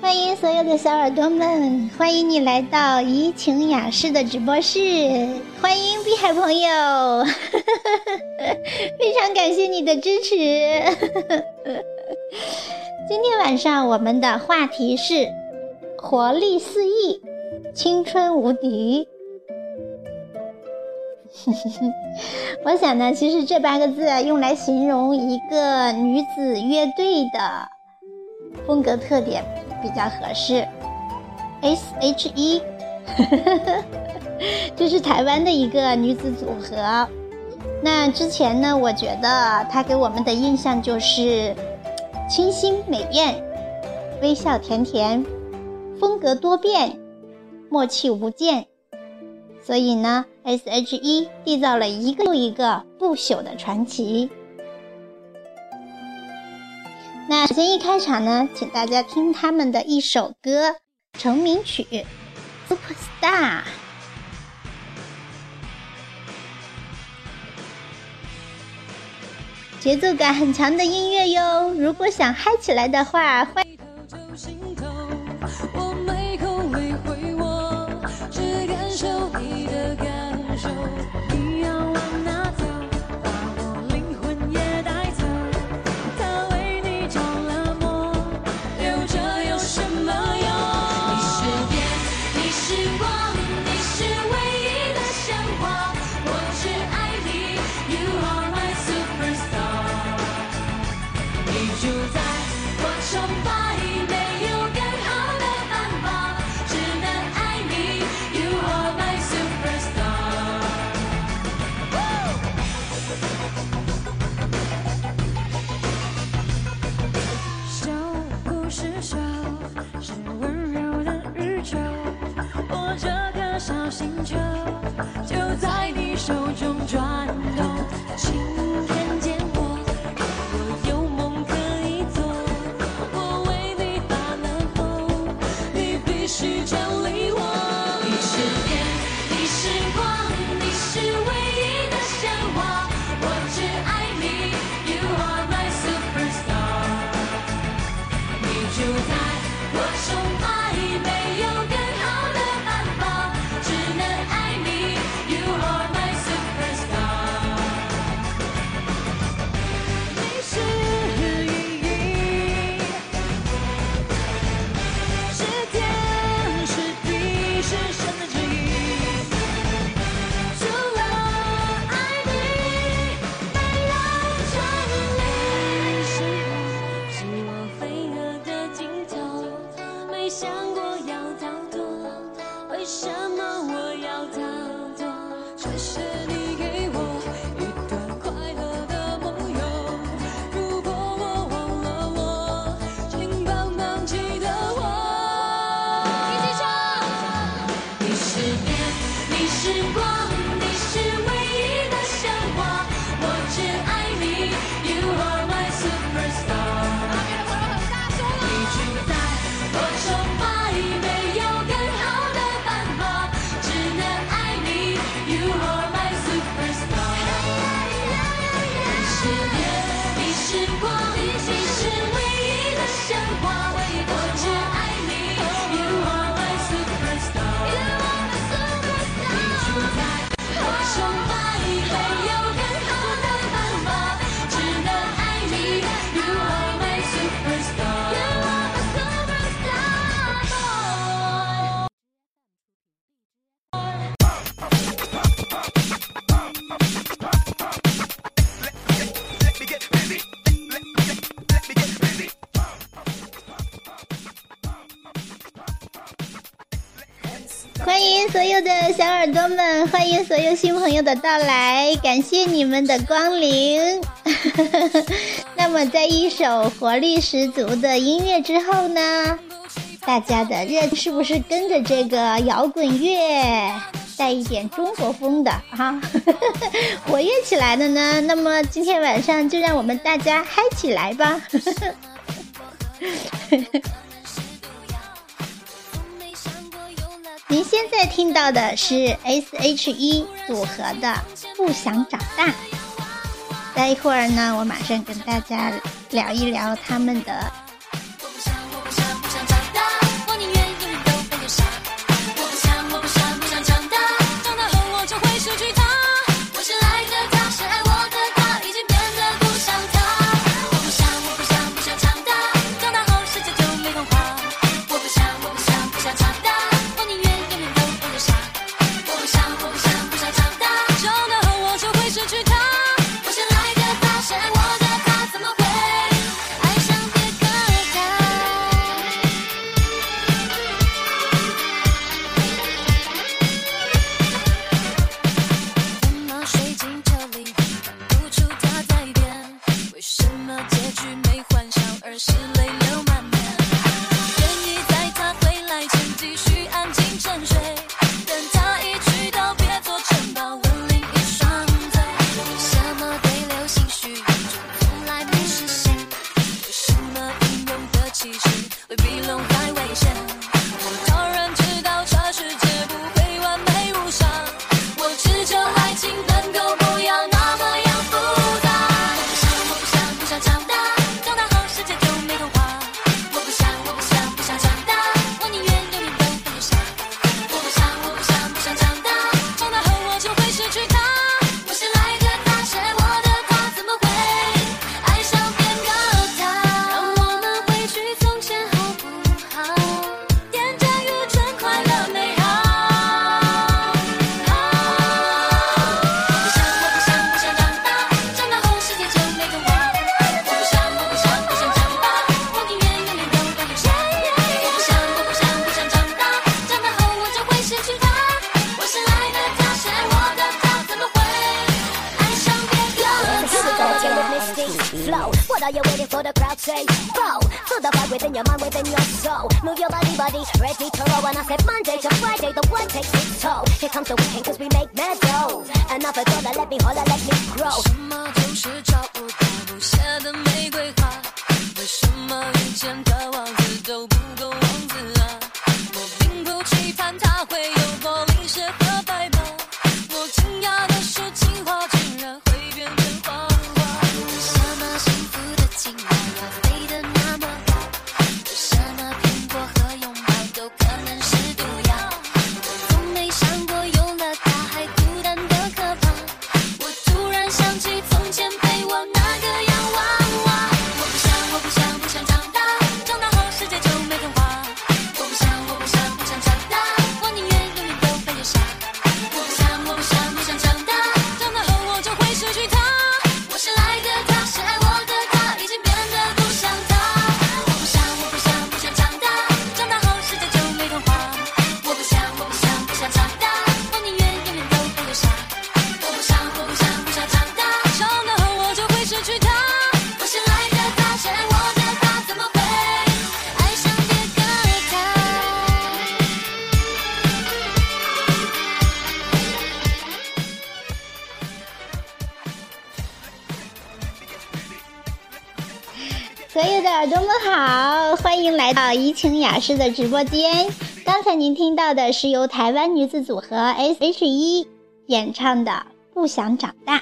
欢迎所有的小耳朵们，欢迎你来到怡情雅士的直播室，欢迎碧海朋友，非常感谢你的支持。今天晚上我们的话题是活力四溢，青春无敌。我想呢，其实这八个字用来形容一个女子乐队的风格特点比较合适。S.H.E，这是台湾的一个女子组合。那之前呢，我觉得她给我们的印象就是清新美艳、微笑甜甜、风格多变、默契无间。所以呢，S.H.E 缔造了一个又一个不朽的传奇。那首先一开场呢，请大家听他们的一首歌成名曲《Superstar》，节奏感很强的音乐哟。如果想嗨起来的话，欢迎。星球就在你手中转耳朵们，欢迎所有新朋友的到来，感谢你们的光临。那么，在一首活力十足的音乐之后呢，大家的热是不是跟着这个摇滚乐，带一点中国风的啊，活跃起来的呢？那么今天晚上就让我们大家嗨起来吧！您现在听到的是 S.H.E 组合的《不想长大》。待一会儿呢，我马上跟大家聊一聊他们的。所有的耳朵们好，欢迎来到怡情雅诗的直播间。刚才您听到的是由台湾女子组合 S.H.E 演唱的《不想长大》。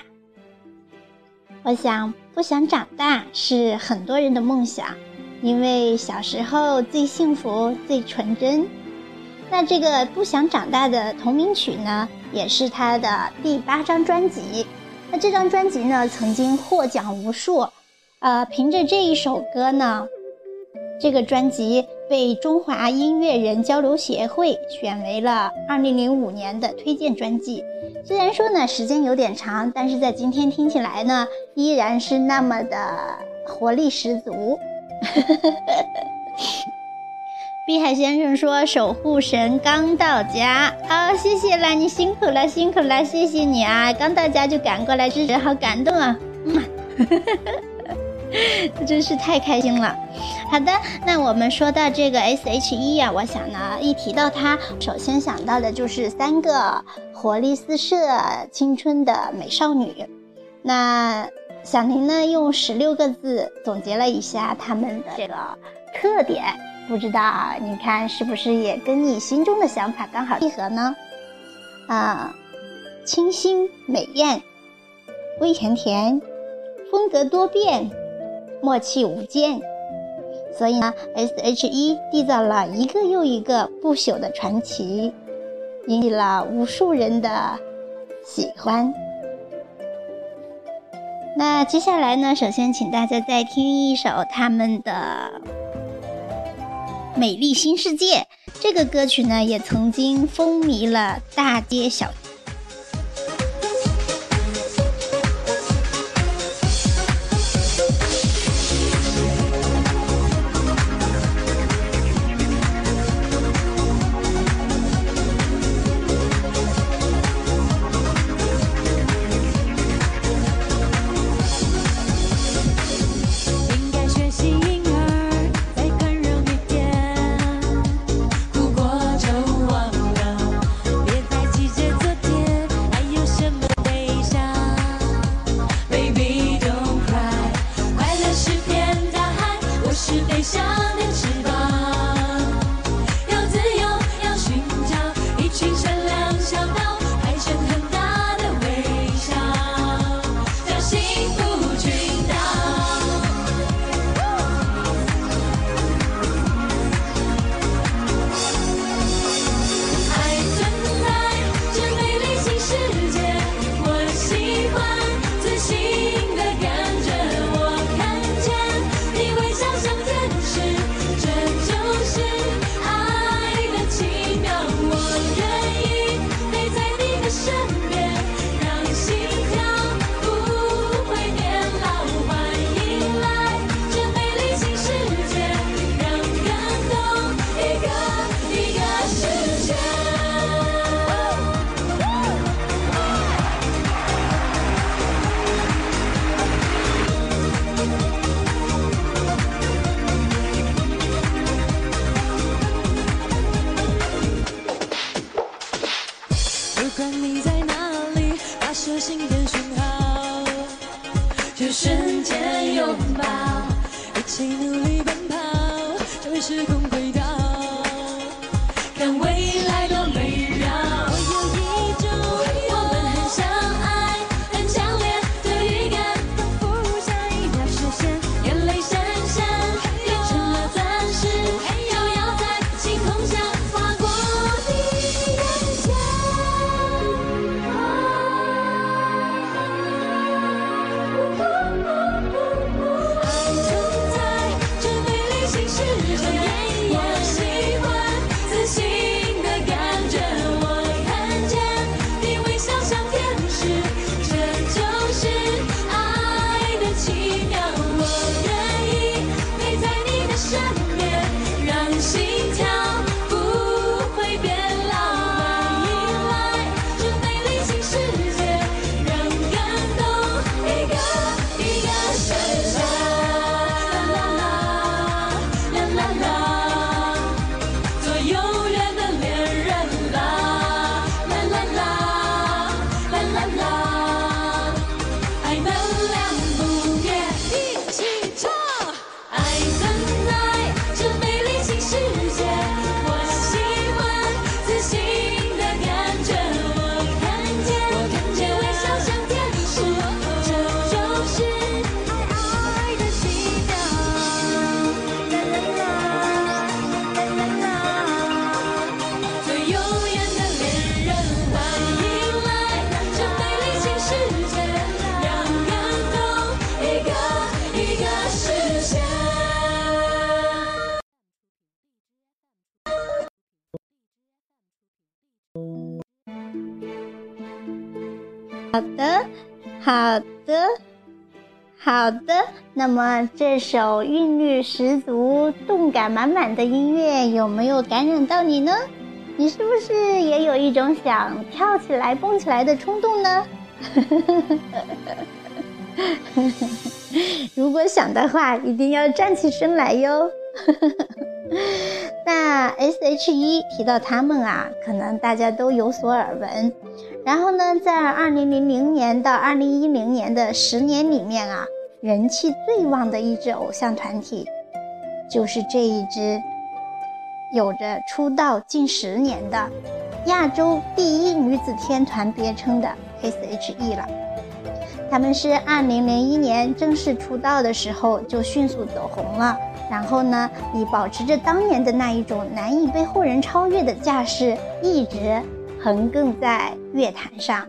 我想，不想长大是很多人的梦想，因为小时候最幸福、最纯真。那这个《不想长大》的同名曲呢，也是他的第八张专辑。那这张专辑呢，曾经获奖无数。呃，凭着这一首歌呢，这个专辑被中华音乐人交流协会选为了2005年的推荐专辑。虽然说呢时间有点长，但是在今天听起来呢，依然是那么的活力十足。碧海先生说：“守护神刚到家，好，谢谢啦，你辛苦了，辛苦了，谢谢你啊！刚到家就赶过来支持，好感动啊！嗯，这 真是太开心了。好的，那我们说到这个 S.H.E 啊，我想呢，一提到它，首先想到的就是三个活力四射、青春的美少女。那小宁呢，用十六个字总结了一下她们的这个特点，不知道你看是不是也跟你心中的想法刚好契合呢？啊，清新美艳，微甜甜，风格多变。默契无间，所以呢，S.H.E 缔造了一个又一个不朽的传奇，引起了无数人的喜欢。那接下来呢，首先请大家再听一首他们的《美丽新世界》这个歌曲呢，也曾经风靡了大街小好的。那么这首韵律十足、动感满满的音乐有没有感染到你呢？你是不是也有一种想跳起来、蹦起来的冲动呢？如果想的话，一定要站起身来哟。那 S.H.E 提到他们啊，可能大家都有所耳闻。然后呢，在2000年到2010年的十年里面啊，人气最旺的一支偶像团体，就是这一支有着出道近十年的亚洲第一女子天团别称的 S.H.E 了。他们是2001年正式出道的时候就迅速走红了，然后呢，以保持着当年的那一种难以被后人超越的架势，一直横亘在乐坛上。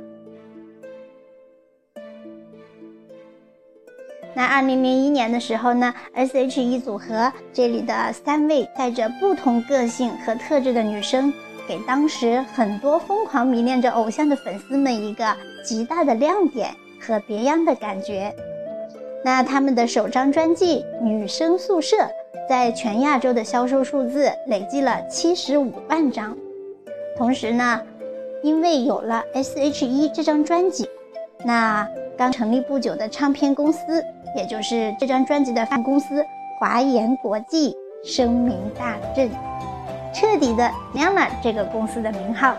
那2001年的时候呢，S.H.E 组合这里的三位带着不同个性和特质的女生，给当时很多疯狂迷恋着偶像的粉丝们一个极大的亮点和别样的感觉。那他们的首张专辑《女生宿舍》在全亚洲的销售数字累计了七十五万张。同时呢，因为有了 S.H.E 这张专辑，那刚成立不久的唱片公司，也就是这张专辑的发行公司华研国际，声名大振，彻底的亮了这个公司的名号。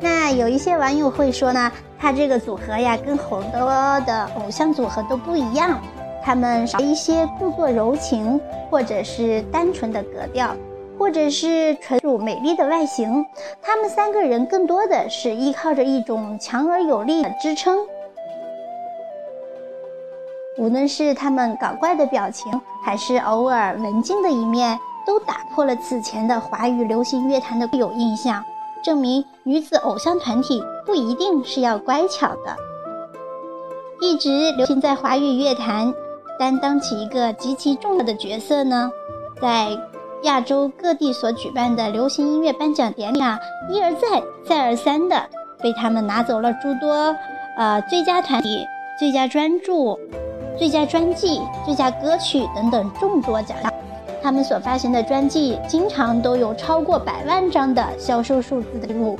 那有一些网友会说呢，他这个组合呀，跟很多的偶像组合都不一样，他们少一些故作柔情，或者是单纯的格调，或者是纯属美丽的外形。他们三个人更多的是依靠着一种强而有力的支撑。无论是他们搞怪的表情，还是偶尔文静的一面，都打破了此前的华语流行乐坛的固有印象。证明女子偶像团体不一定是要乖巧的。一直流行在华语乐坛，担当起一个极其重要的角色呢。在亚洲各地所举办的流行音乐颁奖典礼上，一而再、再而三的被他们拿走了诸多呃最佳团体、最佳专注、最佳专辑、最佳歌曲等等众多奖项。他们所发行的专辑经常都有超过百万张的销售数字的记录，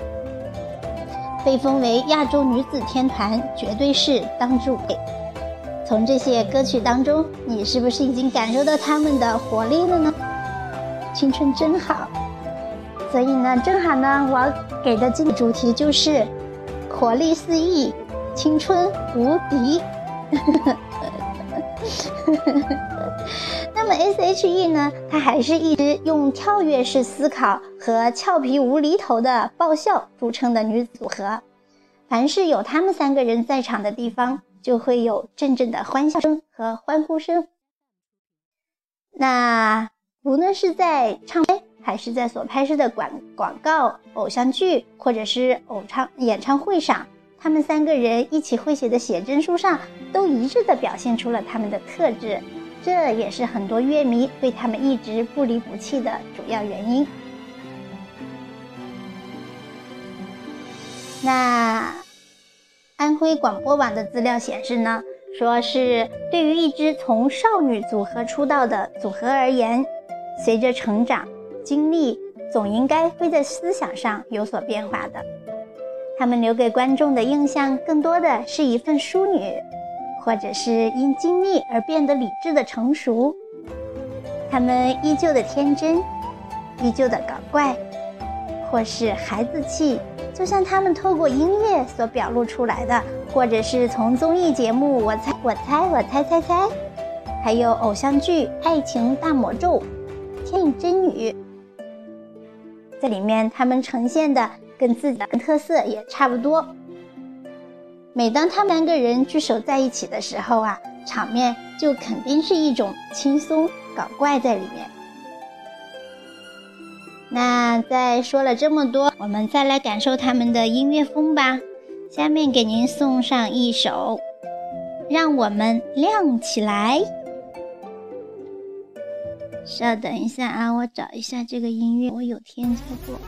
被封为亚洲女子天团，绝对是当之无愧。从这些歌曲当中，你是不是已经感受到他们的活力了呢？青春真好，所以呢，正好呢，我给的今天主题就是活力四溢，青春无敌。那么 S.H.E 呢？她还是一直用跳跃式思考和俏皮无厘头的爆笑著称的女组合。凡是有他们三个人在场的地方，就会有阵阵的欢笑声和欢呼声。那无论是在唱片，还是在所拍摄的广广告、偶像剧，或者是偶唱演唱会上，他们三个人一起绘写的写真书上，都一致的表现出了他们的特质。这也是很多乐迷对他们一直不离不弃的主要原因。那安徽广播网的资料显示呢，说是对于一支从少女组合出道的组合而言，随着成长经历，总应该会在思想上有所变化的。他们留给观众的印象更多的是一份淑女。或者是因经历而变得理智的成熟，他们依旧的天真，依旧的搞怪，或是孩子气，就像他们透过音乐所表露出来的，或者是从综艺节目《我猜我猜我猜猜猜》，还有偶像剧《爱情大魔咒》《天影真女》，在里面他们呈现的跟自己的特色也差不多。每当他们三个人聚首在一起的时候啊，场面就肯定是一种轻松搞怪在里面。那再说了这么多，我们再来感受他们的音乐风吧。下面给您送上一首《让我们亮起来》。稍等一下啊，我找一下这个音乐，我有添加过。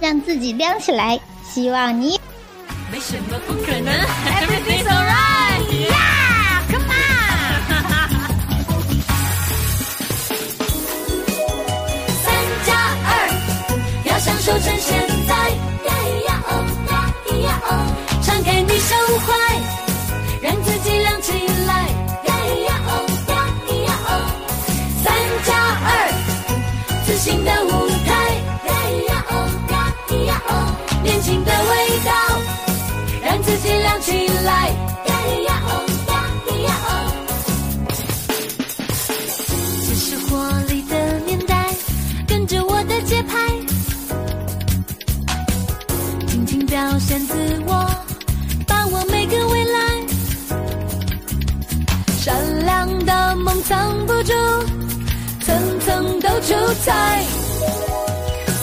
让自己亮起来。希望你。没什么不可能，Everything's alright，Yeah，Come on。三加二，要享受趁现在，呀呀哦呀呀哦，敞开你胸怀，让自己亮起来，呀呀哦呀呀哦，三加二，自信的舞藏不住，层层都出彩。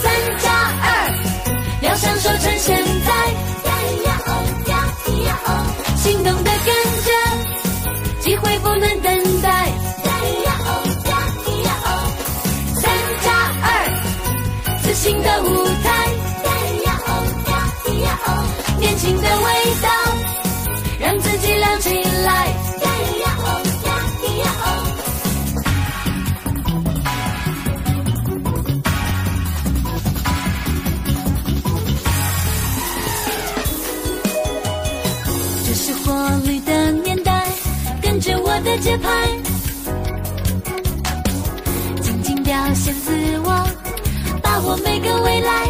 三加二。要享受趁现在，呀呀哦呀咿呀哦，心动的跟着，机会不能等节拍，尽情表现自我，把握每个未来。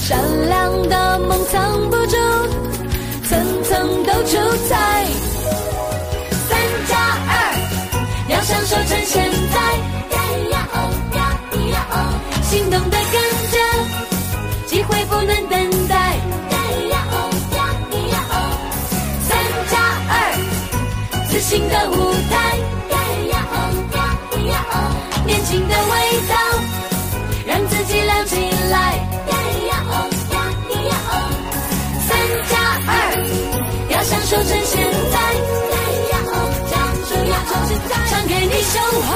善良的梦藏不住，层层都出彩。三加二，要享受趁现在。呀呀哦呀咿呀哦，心动的跟新的舞台，年轻的味道，让自己亮起来，三加二，要享受趁现在，呀呀哦呀呀呀哦，敞开你胸怀，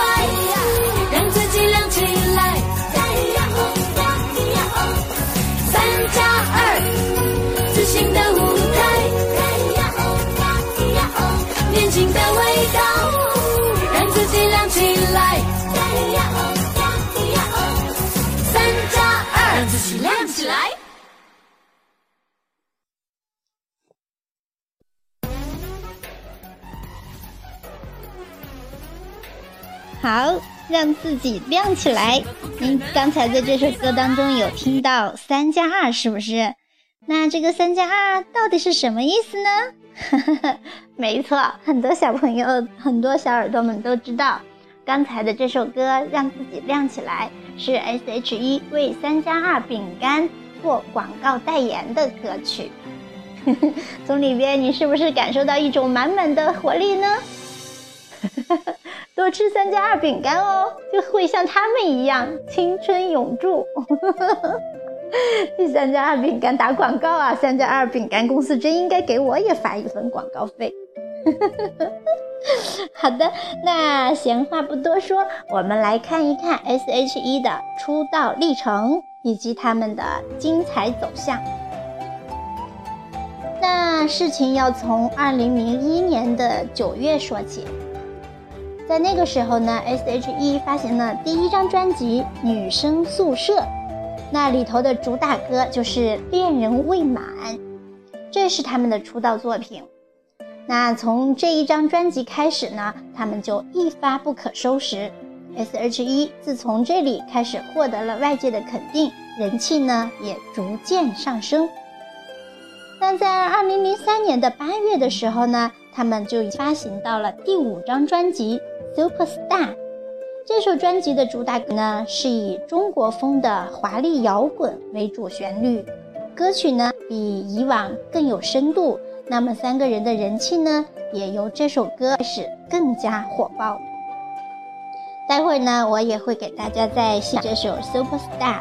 好，让自己亮起来。您刚才在这首歌当中有听到“三加二”，是不是？那这个“三加二”到底是什么意思呢？没错，很多小朋友、很多小耳朵们都知道，刚才的这首歌《让自己亮起来》是 S.H.E 为三加二饼干做广告代言的歌曲。从里边，你是不是感受到一种满满的活力呢？多吃三加二饼干哦，就会像他们一样青春永驻。第三加二饼干打广告啊！三加二饼干公司真应该给我也发一份广告费。好的，那闲话不多说，我们来看一看 S.H.E 的出道历程以及他们的精彩走向。那事情要从二零零一年的九月说起，在那个时候呢，S.H.E 发行了第一张专辑《女生宿舍》，那里头的主打歌就是《恋人未满》，这是他们的出道作品。那从这一张专辑开始呢，他们就一发不可收拾。S.H.E 自从这里开始获得了外界的肯定，人气呢也逐渐上升。但在二零零三年的八月的时候呢，他们就发行到了第五张专辑《Superstar》。这首专辑的主打歌呢，是以中国风的华丽摇滚为主旋律，歌曲呢比以往更有深度。那么三个人的人气呢，也由这首歌开始更加火爆。待会儿呢，我也会给大家再写这首《Superstar》。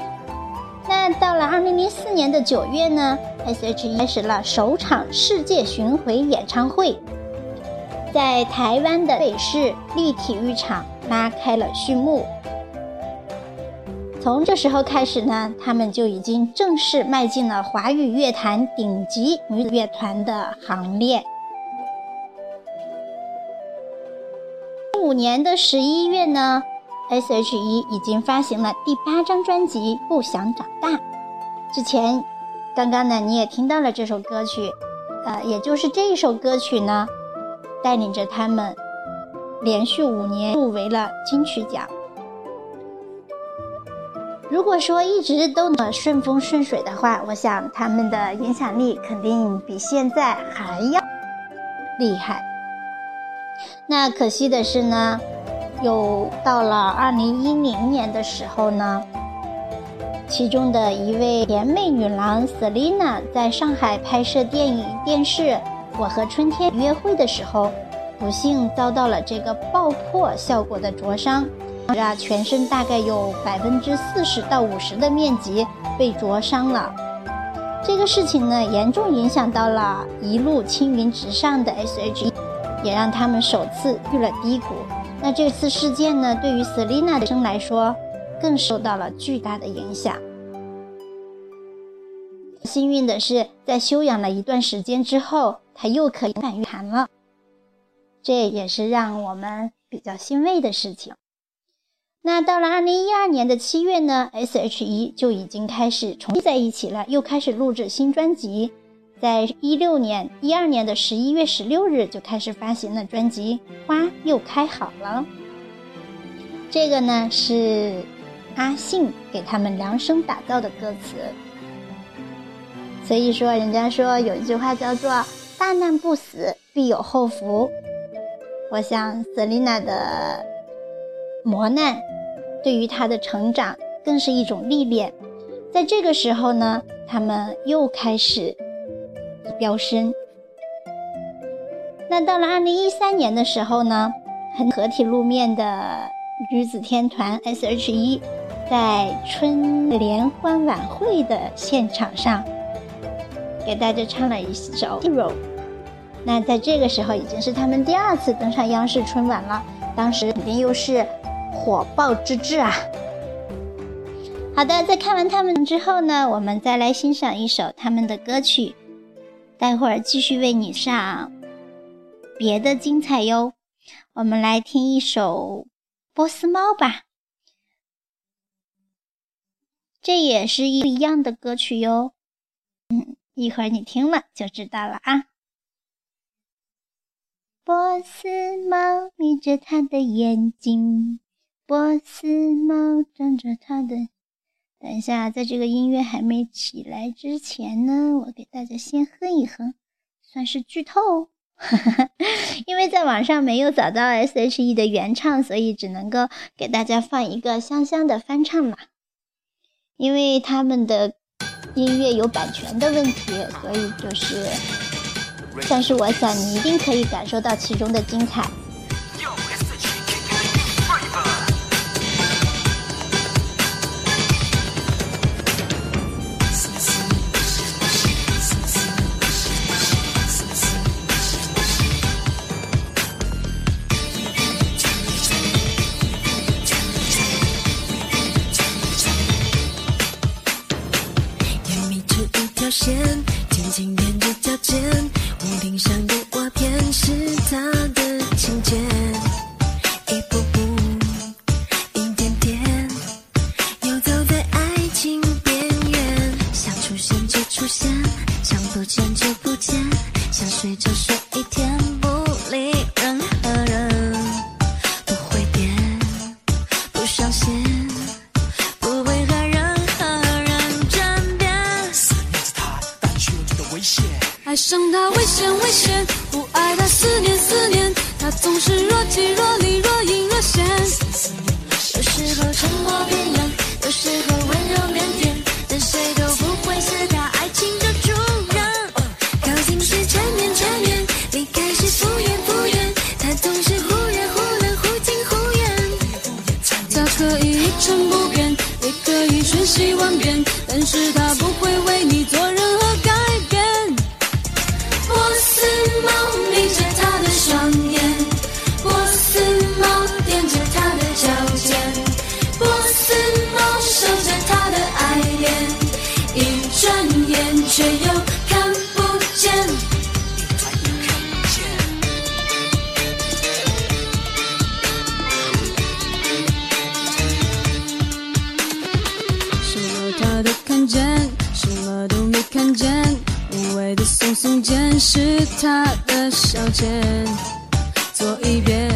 那到了二零零四年的九月呢，S.H.E 开始了首场世界巡回演唱会，在台湾的北市立体育场拉开了序幕。从这时候开始呢，他们就已经正式迈进了华语乐坛顶级女子乐团的行列。五年的十一月呢。S.H.E 已经发行了第八张专辑《不想长大》。之前，刚刚呢你也听到了这首歌曲，呃，也就是这首歌曲呢，带领着他们连续五年入围了金曲奖。如果说一直都能顺风顺水的话，我想他们的影响力肯定比现在还要厉害。那可惜的是呢。又到了二零一零年的时候呢，其中的一位甜美女郎 Selina 在上海拍摄电影电视《我和春天约会》的时候，不幸遭到了这个爆破效果的灼伤，啊，全身大概有百分之四十到五十的面积被灼伤了。这个事情呢，严重影响到了一路青云直上的 S.H.E，也让他们首次遇了低谷。那这次事件呢，对于 Selina 的生来说，更受到了巨大的影响。幸运的是，在休养了一段时间之后，他又可以返乐坛了，这也是让我们比较欣慰的事情。那到了二零一二年的七月呢，S.H.E 就已经开始重新在一起了，又开始录制新专辑。在一六年、一二年的十一月十六日就开始发行了专辑《花又开好了》。这个呢是阿信给他们量身打造的歌词。所以说，人家说有一句话叫做“大难不死，必有后福”。我想，Selina 的磨难对于她的成长更是一种历练。在这个时候呢，他们又开始。飙升。那到了二零一三年的时候呢，很合体露面的女子天团 S.H.E，在春联欢晚会的现场上，给大家唱了一首《Hero》。那在这个时候，已经是他们第二次登上央视春晚了，当时肯定又是火爆之至啊！好的，在看完他们之后呢，我们再来欣赏一首他们的歌曲。待会儿继续为你上别的精彩哟，我们来听一首《波斯猫》吧，这也是一一样的歌曲哟。嗯，一会儿你听了就知道了啊。波斯猫眯着它的眼睛波斯猫张着它的等一下在这个音乐还没起来之前呢我给大家先哼一哼算是剧透。哈哈哈因为在网上没有找到 she 的原唱所以只能够给大家放一个香香的翻唱嘛因为他们的音乐有版权的问题所以就是但是我想你一定可以感受到其中的精彩。线，紧紧粘着脚尖。屋顶上的瓦片是他的琴键，一步步，一点点，游走在爱情边缘。想出现就出现，想不见就不见，想睡就睡一天，不理任何人。不会变，不伤心，不会和任何人争辩。思念着他，但却又觉得危险。爱上他。危险危险，不爱他思念思念，他总是若即若离。却又看不见，什么他都看见，什么都没看见，无谓的耸耸肩，是他的消遣，做一遍。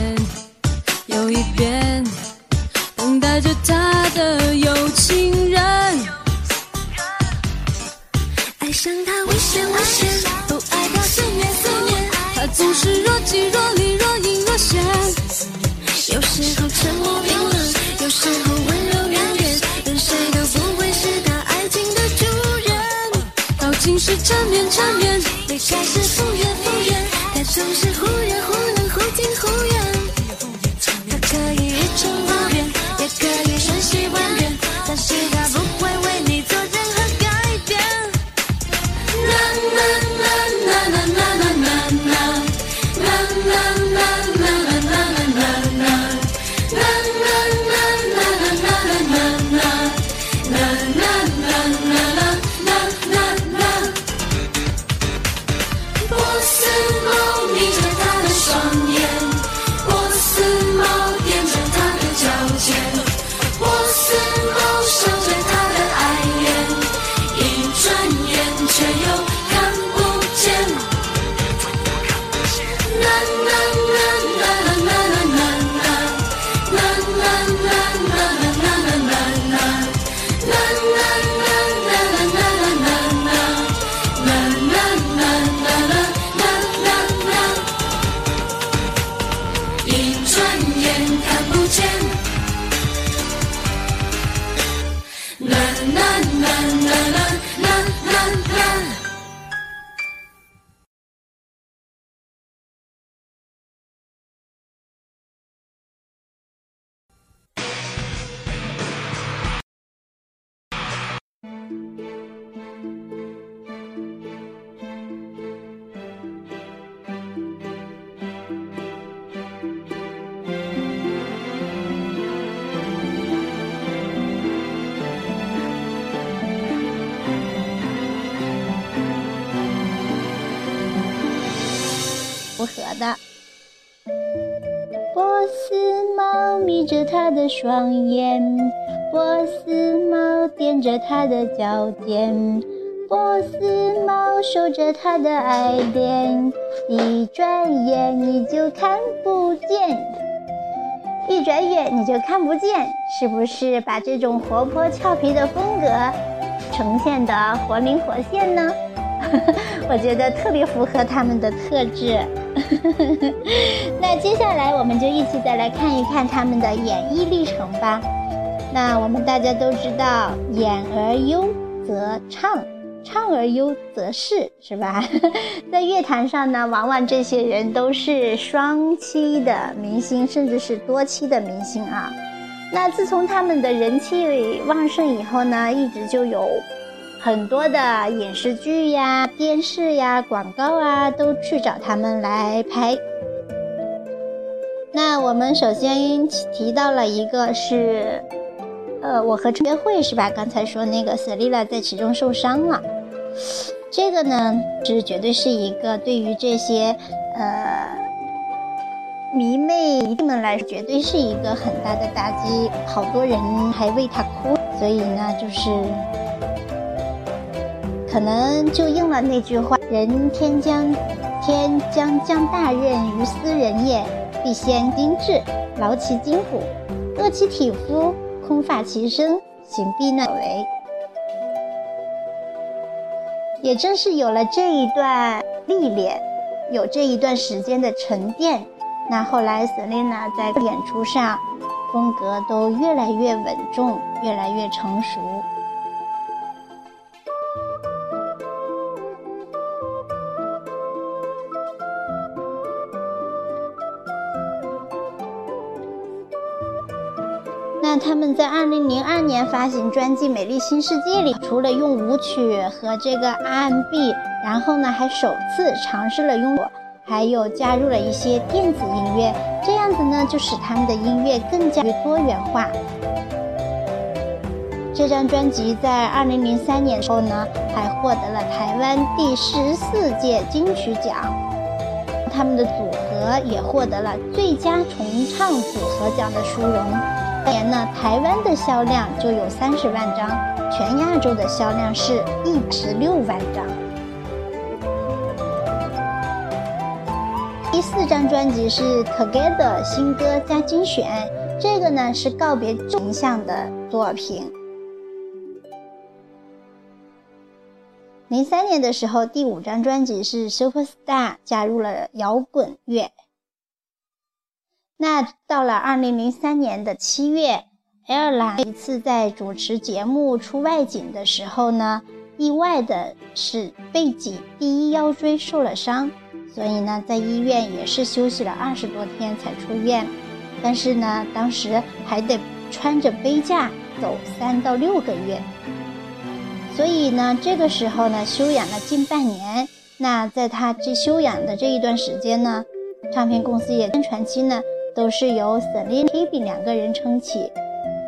双眼，波斯猫踮着它的脚尖，波斯猫守着它的爱恋，一转眼你就看不见，一转眼你就看不见，是不是把这种活泼俏皮的风格呈现的活灵活现呢？我觉得特别符合它们的特质。那接下来我们就一起再来看一看他们的演艺历程吧。那我们大家都知道，演而优则唱，唱而优则仕，是吧？在乐坛上呢，往往这些人都是双栖的明星，甚至是多栖的明星啊。那自从他们的人气旺盛以后呢，一直就有很多的影视剧呀、电视呀、广告啊，都去找他们来拍。那我们首先提到了一个是。呃，我和陈约会是吧？刚才说那个 Selina 在其中受伤了，这个呢是绝对是一个对于这些呃迷妹们来说，绝对是一个很大的打击。好多人还为他哭，所以呢，就是可能就应了那句话：“人天将天将降大任于斯人也，必先精致，劳其筋骨，饿其体肤。”空乏其身，行必乱为。也正是有了这一段历练，有这一段时间的沉淀，那后来 Selina 在演出上风格都越来越稳重，越来越成熟。他们在二零零二年发行专辑《美丽新世界》里，除了用舞曲和这个 R&B，然后呢还首次尝试了用，还有加入了一些电子音乐，这样子呢就使他们的音乐更加多元化。这张专辑在二零零三年时候呢，还获得了台湾第十四届金曲奖，他们的组合也获得了最佳重唱组合奖的殊荣。年呢，台湾的销量就有三十万张，全亚洲的销量是一十六万张。第四张专辑是《Together》新歌加精选，这个呢是告别形象的作品。零三年的时候，第五张专辑是《Super Star》，加入了摇滚乐。那到了二零零三年的七月，艾尔兰一次在主持节目出外景的时候呢，意外的是背脊第一腰椎受了伤，所以呢在医院也是休息了二十多天才出院，但是呢当时还得穿着背架走三到六个月，所以呢这个时候呢休养了近半年。那在他这休养的这一段时间呢，唱片公司也宣传期呢。都是由 Selina、Hebe 两个人撑起，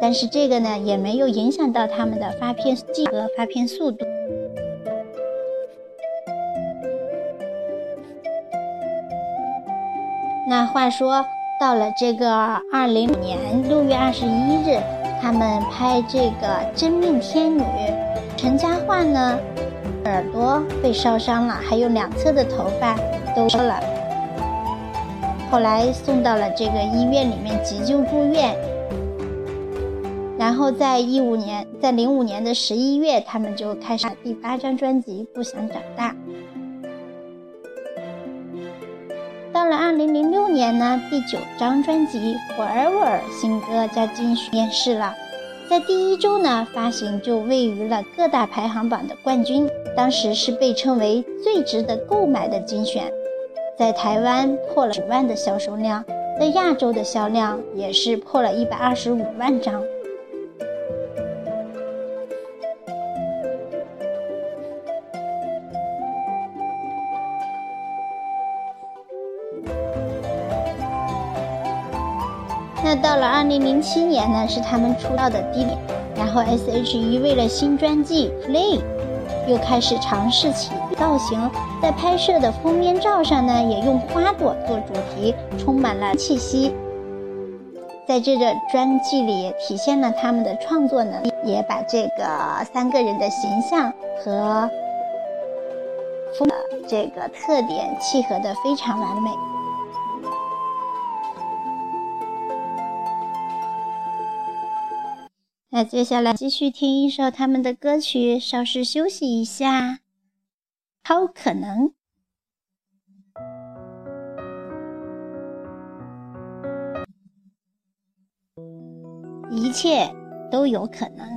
但是这个呢也没有影响到他们的发片季和发片速度。那话说到了这个二零年六月二十一日，他们拍这个《真命天女》，陈嘉桦呢耳朵被烧伤了，还有两侧的头发都烧了。后来送到了这个医院里面急救住院，然后在一五年，在零五年的十一月，他们就开始了第八张专辑《不想长大》。到了二零零六年呢，第九张专辑《Forever》新歌加精选面世了，在第一周呢发行就位于了各大排行榜的冠军，当时是被称为最值得购买的精选。在台湾破了五万的销售量，在亚洲的销量也是破了一百二十五万张。那到了二零零七年呢，是他们出道的低点，然后 S.H.E 为了新专辑《Play》。又开始尝试起造型，在拍摄的封面照上呢，也用花朵做主题，充满了气息。在这个专辑里，体现了他们的创作能力，也把这个三个人的形象和风的这个特点契合的非常完美。那接下来继续听一首他们的歌曲，稍事休息一下。超可能。一切都有可能。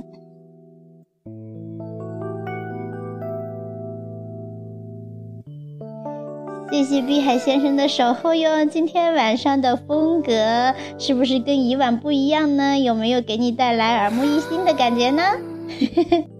谢谢碧海先生的守候哟。今天晚上的风格是不是跟以往不一样呢？有没有给你带来耳目一新的感觉呢？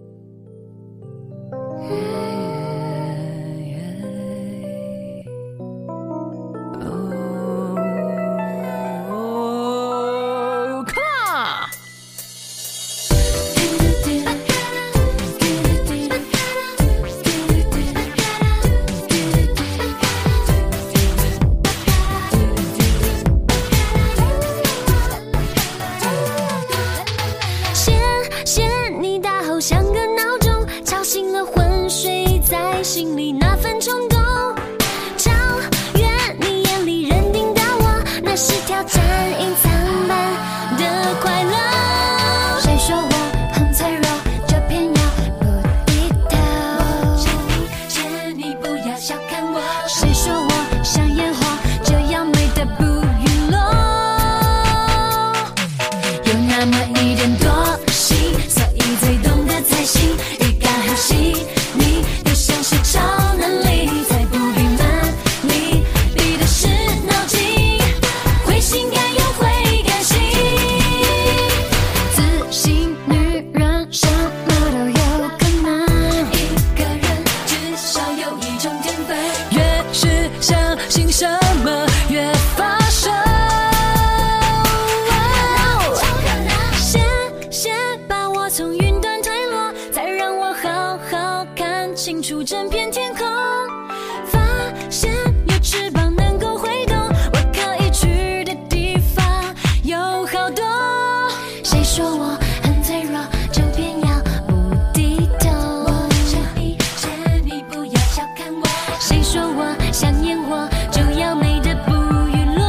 说我像烟火，就要美得不陨落？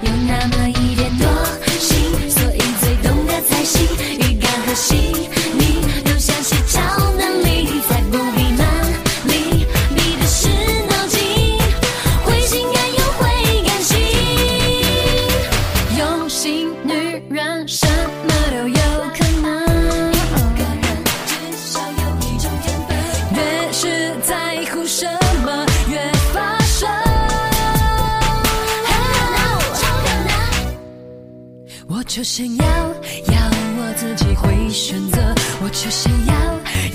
有那么一点多心，所以最懂得才行。预感和心就想要，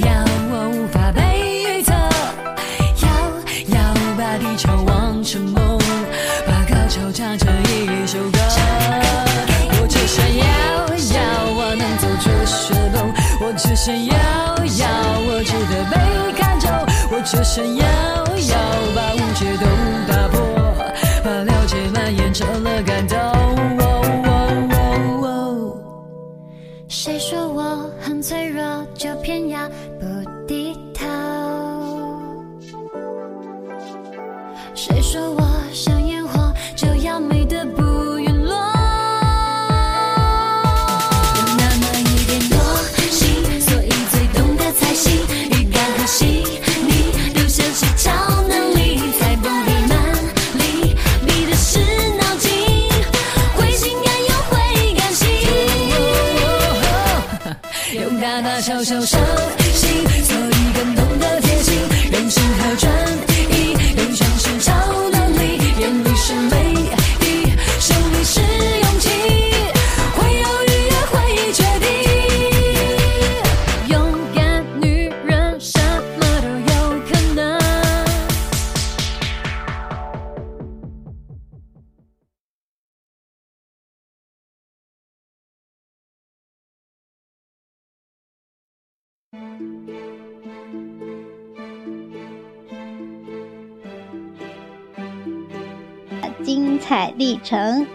要我无法被预测，要要把地球望成梦，把高潮唱成一首歌。我只想要，要我能走出雪洞，我只想要，要我值得被看中，我只想要，要把误解都打破，把了解蔓延成了感动。精彩历程。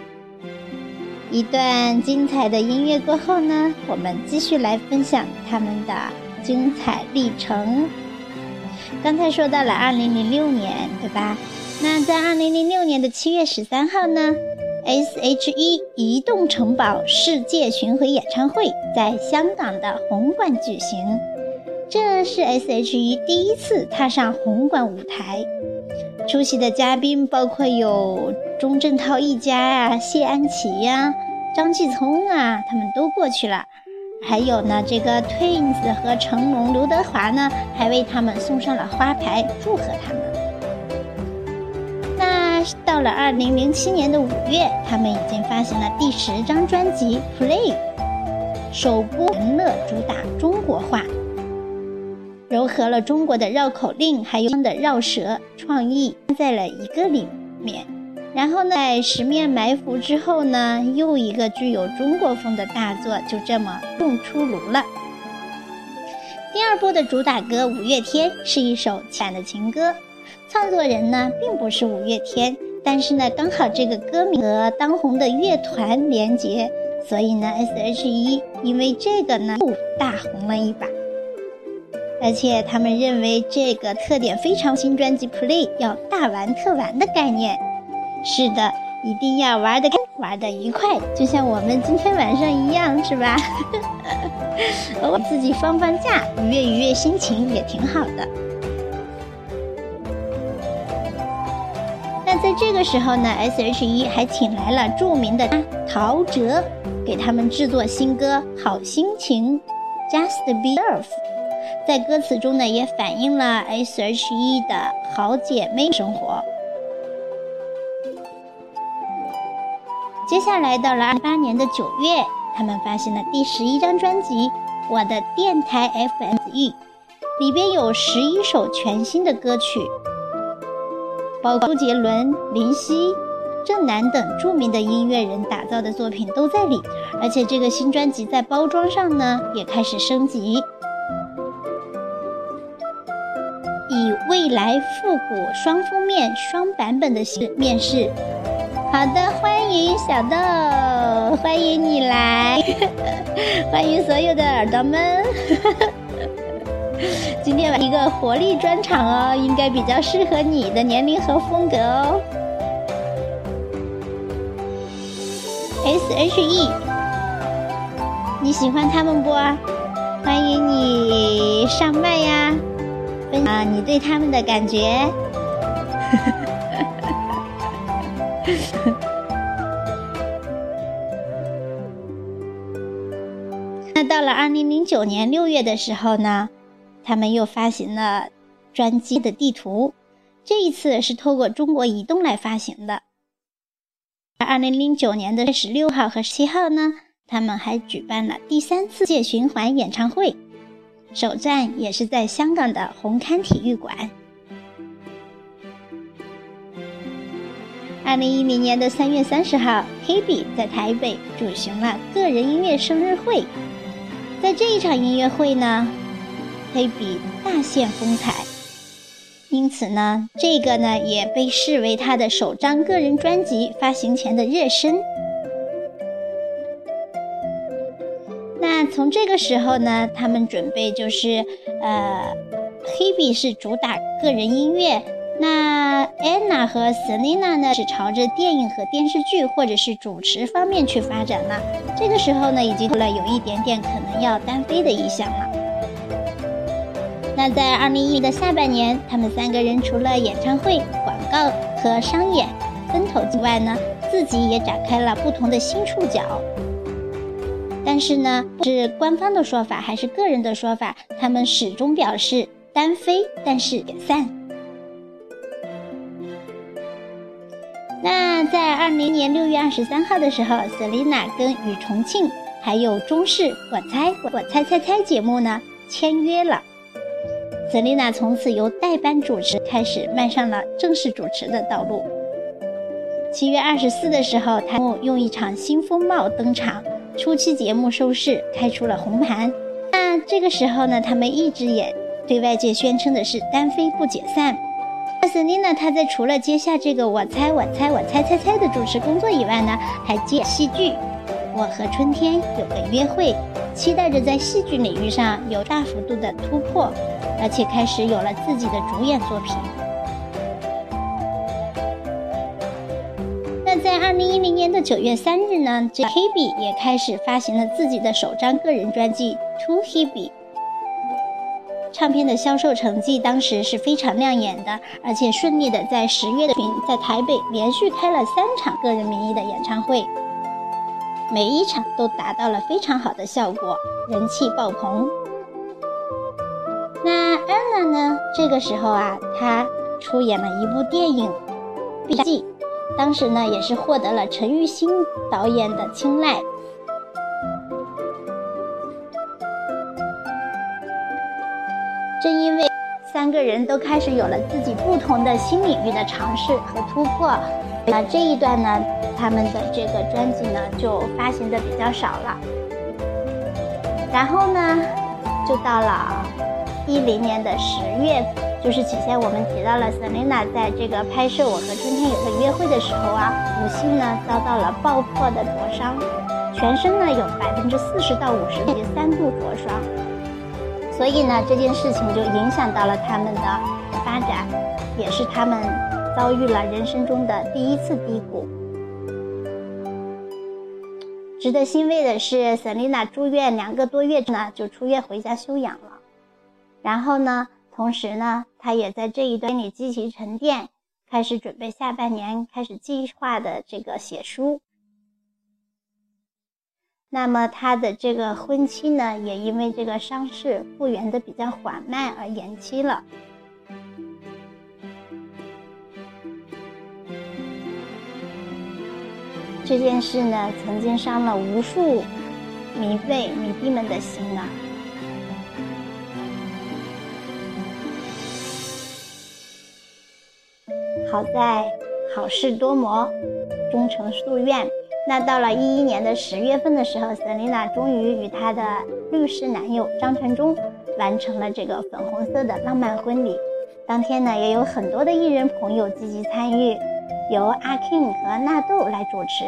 一段精彩的音乐过后呢，我们继续来分享他们的精彩历程。刚才说到了二零零六年，对吧？那在二零零六年的七月十三号呢，S.H.E 移动城堡世界巡回演唱会在香港的红馆举行。这是 S.H.E 第一次踏上红馆舞台，出席的嘉宾包括有钟镇涛一家啊、谢安琪呀、张继聪啊，他们都过去了。还有呢，这个 Twins 和成龙、刘德华呢，还为他们送上了花牌，祝贺他们。那到了二零零七年的五月，他们已经发行了第十张专辑《Play》，首播人乐主打中国话，糅合了中国的绕口令，还有的绕舌创意在了一个里面。然后呢，在十面埋伏之后呢，又一个具有中国风的大作就这么送出炉了。第二波的主打歌《五月天》是一首浅的情歌，创作人呢并不是五月天，但是呢刚好这个歌名和当红的乐团连结，所以呢 S.H.E 因为这个呢又大红了一把。而且他们认为这个特点非常，新专辑《Play》要大玩特玩的概念。是的，一定要玩的开，玩的愉快，就像我们今天晚上一样，是吧？我自己放放假，愉悦愉悦心情也挺好的。那在这个时候呢，S.H.E 还请来了著名的陶喆，给他们制作新歌《好心情》，Just Be Love。在歌词中呢，也反映了 S.H.E 的好姐妹生活。接下来到了二八年的九月，他们发行了第十一张专辑《我的电台 FM 域》，里边有十一首全新的歌曲，包括周杰伦、林夕、郑楠等著名的音乐人打造的作品都在里。而且这个新专辑在包装上呢也开始升级，以未来复古双封面、双版本的形面世。好的，欢迎小豆，欢迎你来，欢迎所有的耳朵们。今天一个活力专场哦，应该比较适合你的年龄和风格哦。S.H.E，你喜欢他们不？欢迎你上麦呀，分享你对他们的感觉。那到了二零零九年六月的时候呢，他们又发行了专辑的地图，这一次是透过中国移动来发行的。二零零九年的十六号和十七号呢，他们还举办了第三次界循环演唱会，首站也是在香港的红磡体育馆。二零一零年的三月三十号，Hebe 在台北举行了个人音乐生日会。在这一场音乐会呢，Hebe 大显风采，因此呢，这个呢也被视为他的首张个人专辑发行前的热身。那从这个时候呢，他们准备就是，呃，Hebe 是主打个人音乐。那 Anna 和 Selina 呢，是朝着电影和电视剧或者是主持方面去发展了。这个时候呢，已经了有一点点可能要单飞的意向了。那在二零一零的下半年，他们三个人除了演唱会、广告和商演分头之外呢，自己也展开了不同的新触角。但是呢，是官方的说法还是个人的说法，他们始终表示单飞，但是解散。那在二零年六月二十三号的时候，Selina 跟庾澄庆还有中视“我猜我猜猜猜”节目呢签约了。Selina 从此由代班主持开始迈上了正式主持的道路。七月二十四的时候，他们用一场新风貌登场，初期节目收视开出了红盘。那这个时候呢，他们一直也对外界宣称的是单飞不解散。那 Selina 她在除了接下这个我猜我猜我猜猜猜的主持工作以外呢，还接戏剧《我和春天有个约会》，期待着在戏剧领域上有大幅度的突破，而且开始有了自己的主演作品。那在二零一零年的九月三日呢，这 Hebe 也开始发行了自己的首张个人专辑《To Hebe》。唱片的销售成绩当时是非常亮眼的，而且顺利的在十月的在台北连续开了三场个人名义的演唱会，每一场都达到了非常好的效果，人气爆棚。那安娜呢？这个时候啊，她出演了一部电影《笔记》，当时呢也是获得了陈玉兴导演的青睐。正因为三个人都开始有了自己不同的新领域的尝试和突破，那这一段呢，他们的这个专辑呢就发行的比较少了。然后呢，就到了一零年的十月，就是起先我们提到了 Selina 在这个拍摄《我和春天有个约会》的时候啊，不幸呢遭到了爆破的灼伤，全身呢有百分之四十到五十级三度灼伤。所以呢，这件事情就影响到了他们的发展，也是他们遭遇了人生中的第一次低谷。值得欣慰的是，Selina 住院两个多月呢，就出院回家休养了。然后呢，同时呢，她也在这一段里积极沉淀，开始准备下半年开始计划的这个写书。那么他的这个婚期呢，也因为这个伤势复原的比较缓慢而延期了。这件事呢，曾经伤了无数迷妹迷弟们的心呢。好在好事多磨，终成夙愿。那到了一一年的十月份的时候，Selina 终于与她的律师男友张传忠完成了这个粉红色的浪漫婚礼。当天呢，也有很多的艺人朋友积极参与，由阿 King 和纳豆来主持。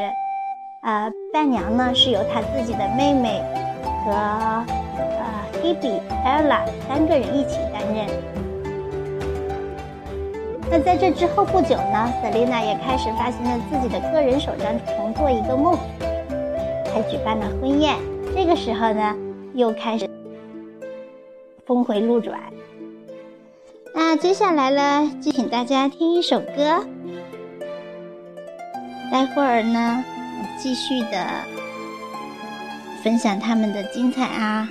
呃，伴娘呢是由他自己的妹妹和呃 Hebe、Ella 三个人一起担任。那在这之后不久呢，Selina 也开始发行了自己的个人首张《重做一个梦》，还举办了婚宴。这个时候呢，又开始峰回路转。那接下来呢，就请大家听一首歌。待会儿呢，继续的分享他们的精彩啊！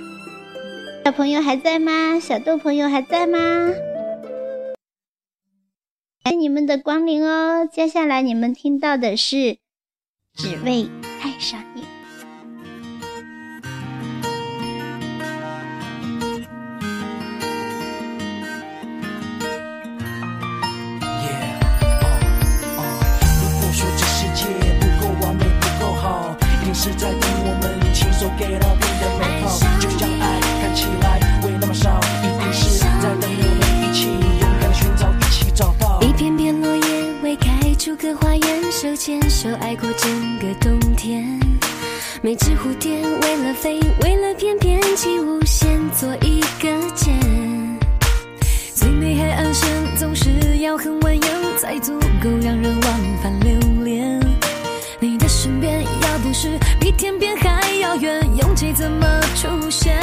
小朋友还在吗？小豆朋友还在吗？你们的光临哦！接下来你们听到的是《只为爱上牵手爱过整个冬天。每只蝴蝶为了飞，为了翩翩起舞，先做一个茧。最美海岸线总是要很蜿蜒，才足够让人往返留恋。你的身边要不是比天边还遥远，勇气怎么出现？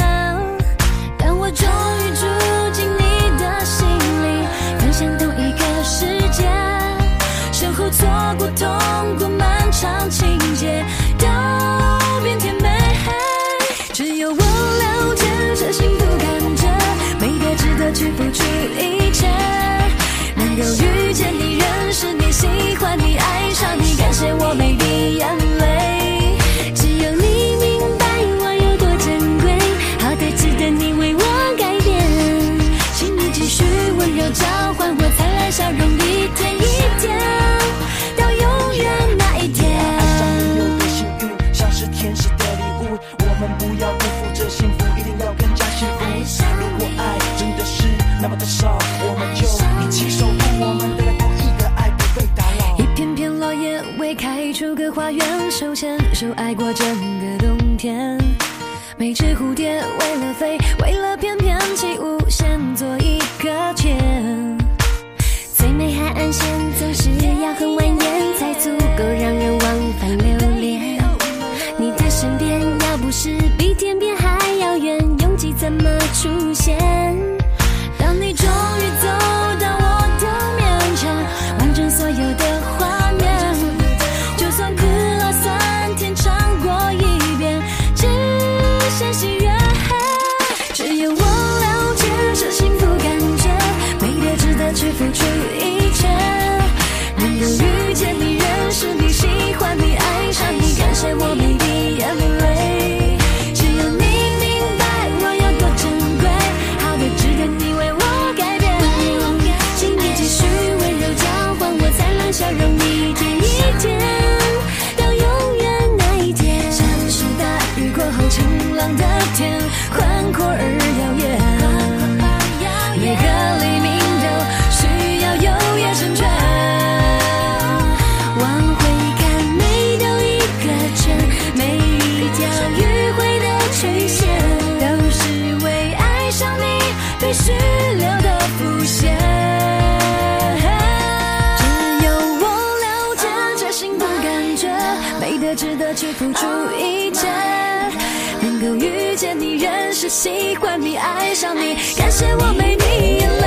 愿，手牵手爱过整个冬天。每只蝴蝶为了飞，喜欢你、爱上你，感谢我没你眼泪。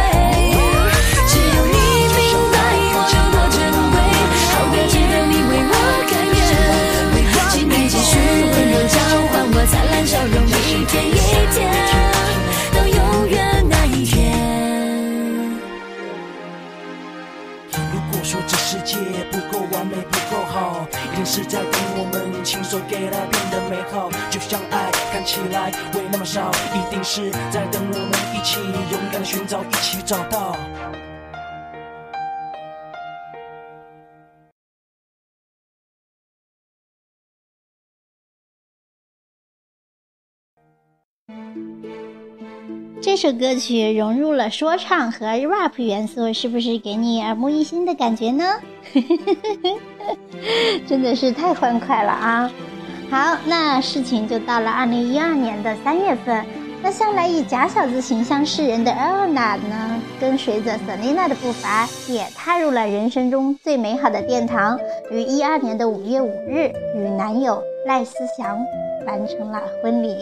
只有你明白我有多珍贵，好的值得你为我改变。请你继续温柔交换我灿烂笑容，一天一天，到永远那一天。如果说这世界不够完美，不够好，一定是在等我们亲手给它变得美好。就像爱看起来会那么少，一定是在等我们一起勇敢的寻找，一起找到。这首歌曲融入了说唱和 rap 元素，是不是给你耳目一新的感觉呢？真的是太欢快了啊！好，那事情就到了二零一二年的三月份。那向来以假小子形象示人的 Elna 呢，跟随着 Selina 的步伐，也踏入了人生中最美好的殿堂。于一二年的五月五日，与男友赖思祥完成了婚礼。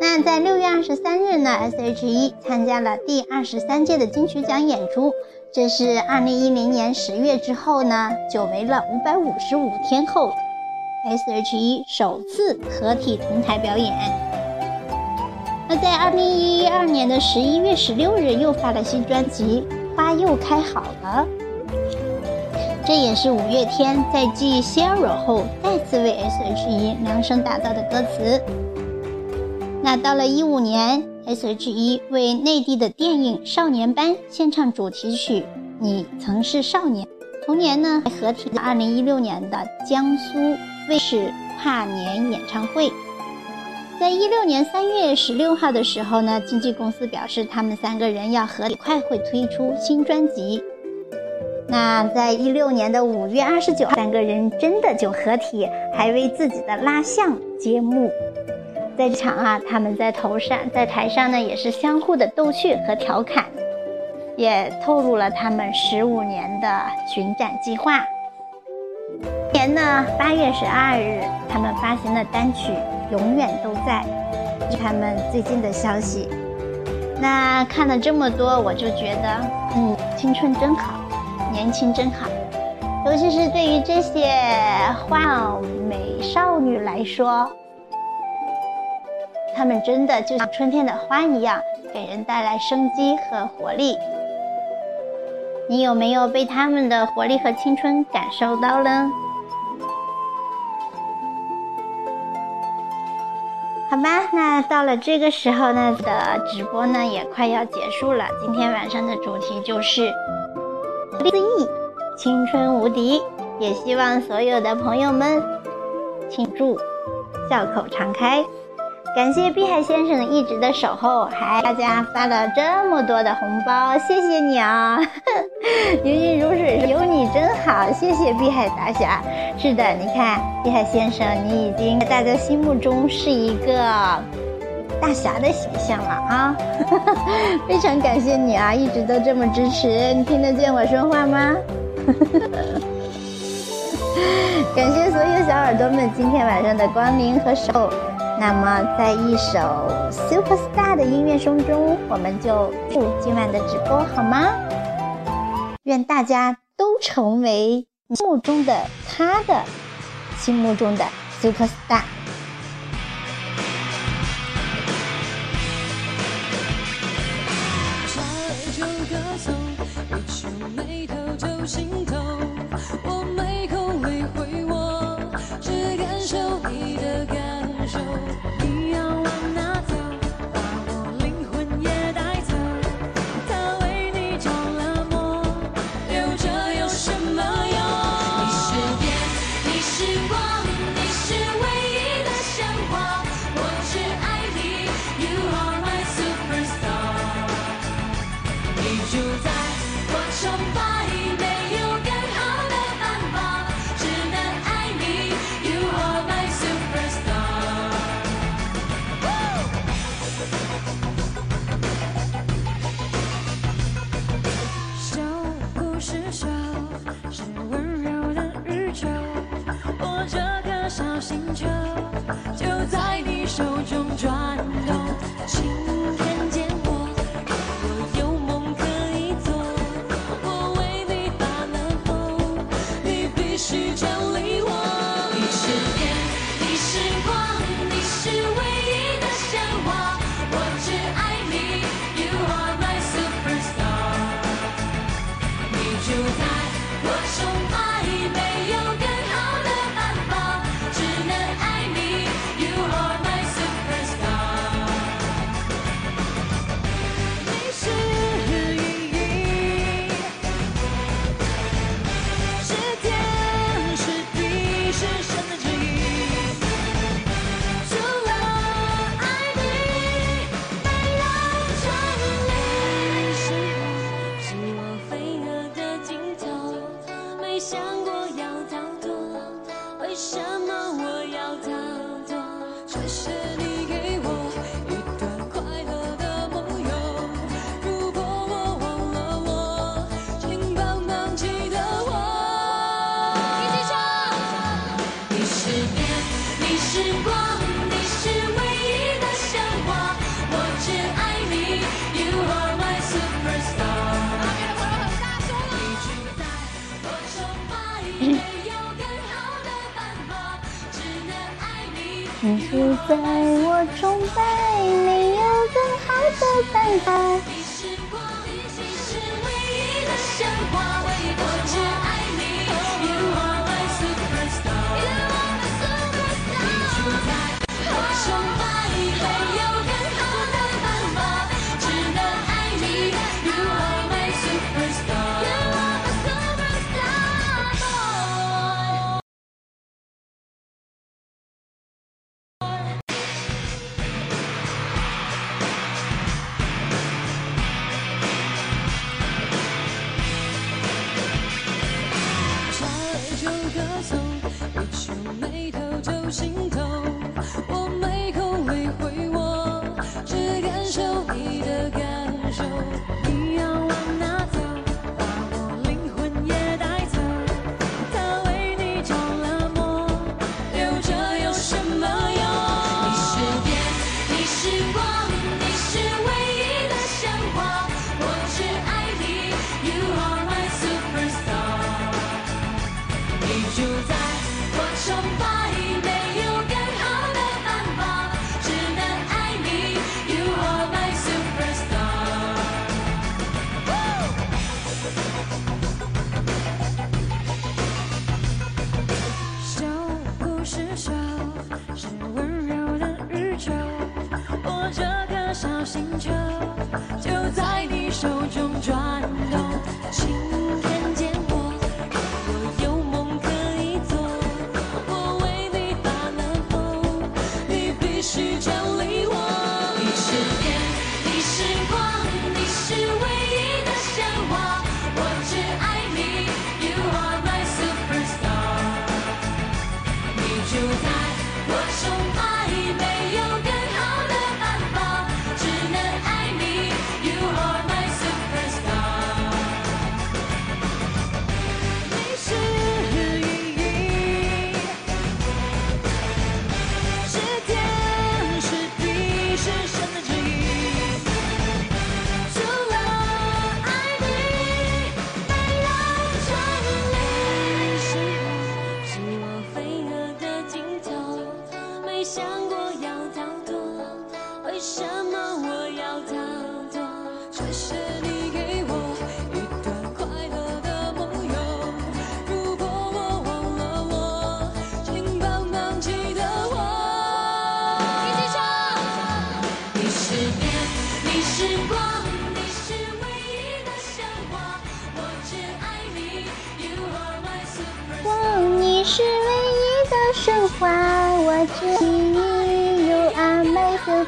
那在六月二十三日呢，S.H.E 参加了第二十三届的金曲奖演出，这是二零一零年十月之后呢，久违了五百五十五天后，S.H.E 首次合体同台表演。那在二零一二年的十一月十六日又发了新专辑《花又开好了》，这也是五月天在继《Zero》后再次为 S.H.E 量身打造的歌词。那到了一五年，S.H.E 为内地的电影《少年班》献唱主题曲《你曾是少年》。同年呢，还合体了二零一六年的江苏卫视跨年演唱会。在一六年三月十六号的时候呢，经纪公司表示他们三个人要合体，快会推出新专辑。那在一六年的五月二十九号，三个人真的就合体，还为自己的蜡像揭幕。在场啊，他们在头上，在台上呢，也是相互的逗趣和调侃，也透露了他们十五年的巡展计划。年呢，八月十二日，他们发行了单曲《永远都在》，是他们最近的消息。那看了这么多，我就觉得，嗯，青春真好，年轻真好，尤其是对于这些花美少女来说。她们真的就像春天的花一样，给人带来生机和活力。你有没有被他们的活力和青春感受到呢？好吧，那到了这个时候呢的直播呢也快要结束了。今天晚上的主题就是四亿青春无敌，也希望所有的朋友们庆祝，笑口常开。感谢碧海先生一直的守候，还大家发了这么多的红包，谢谢你啊！云云如水，有你真好，谢谢碧海大侠。是的，你看碧海先生，你已经在大家心目中是一个大侠的形象了啊！非常感谢你啊，一直都这么支持，你听得见我说话吗？感谢所有小耳朵们今天晚上的光临和守候。那么，在一首《Superstar》的音乐声中，我们就祝今晚的直播好吗？愿大家都成为心目中的他的心目中的 Superstar。唱一首歌颂，一皱眉头就心痛。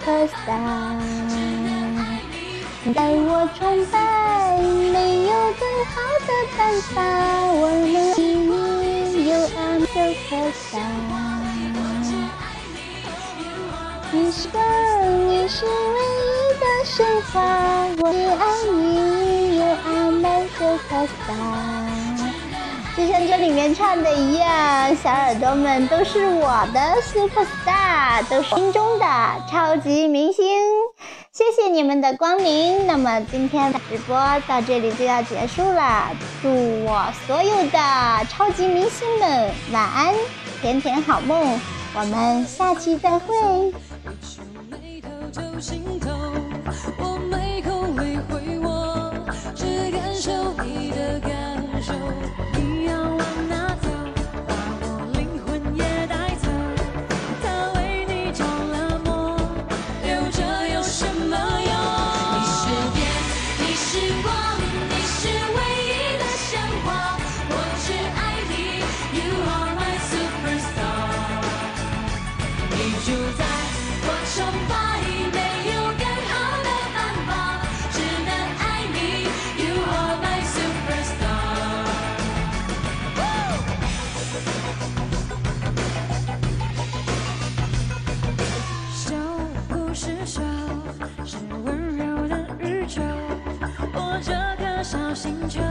可散。在我崇拜，没有更好的办法。我爱你，You are my。你是，你是唯一的神话。我爱你，You are my superstar。跟这里面唱的一样小耳朵们都是我的 super star 都是心中的超级明星谢谢你们的光临那么今天的直播到这里就要结束了祝我所有的超级明星们晚安甜甜好梦我们下期再会。星球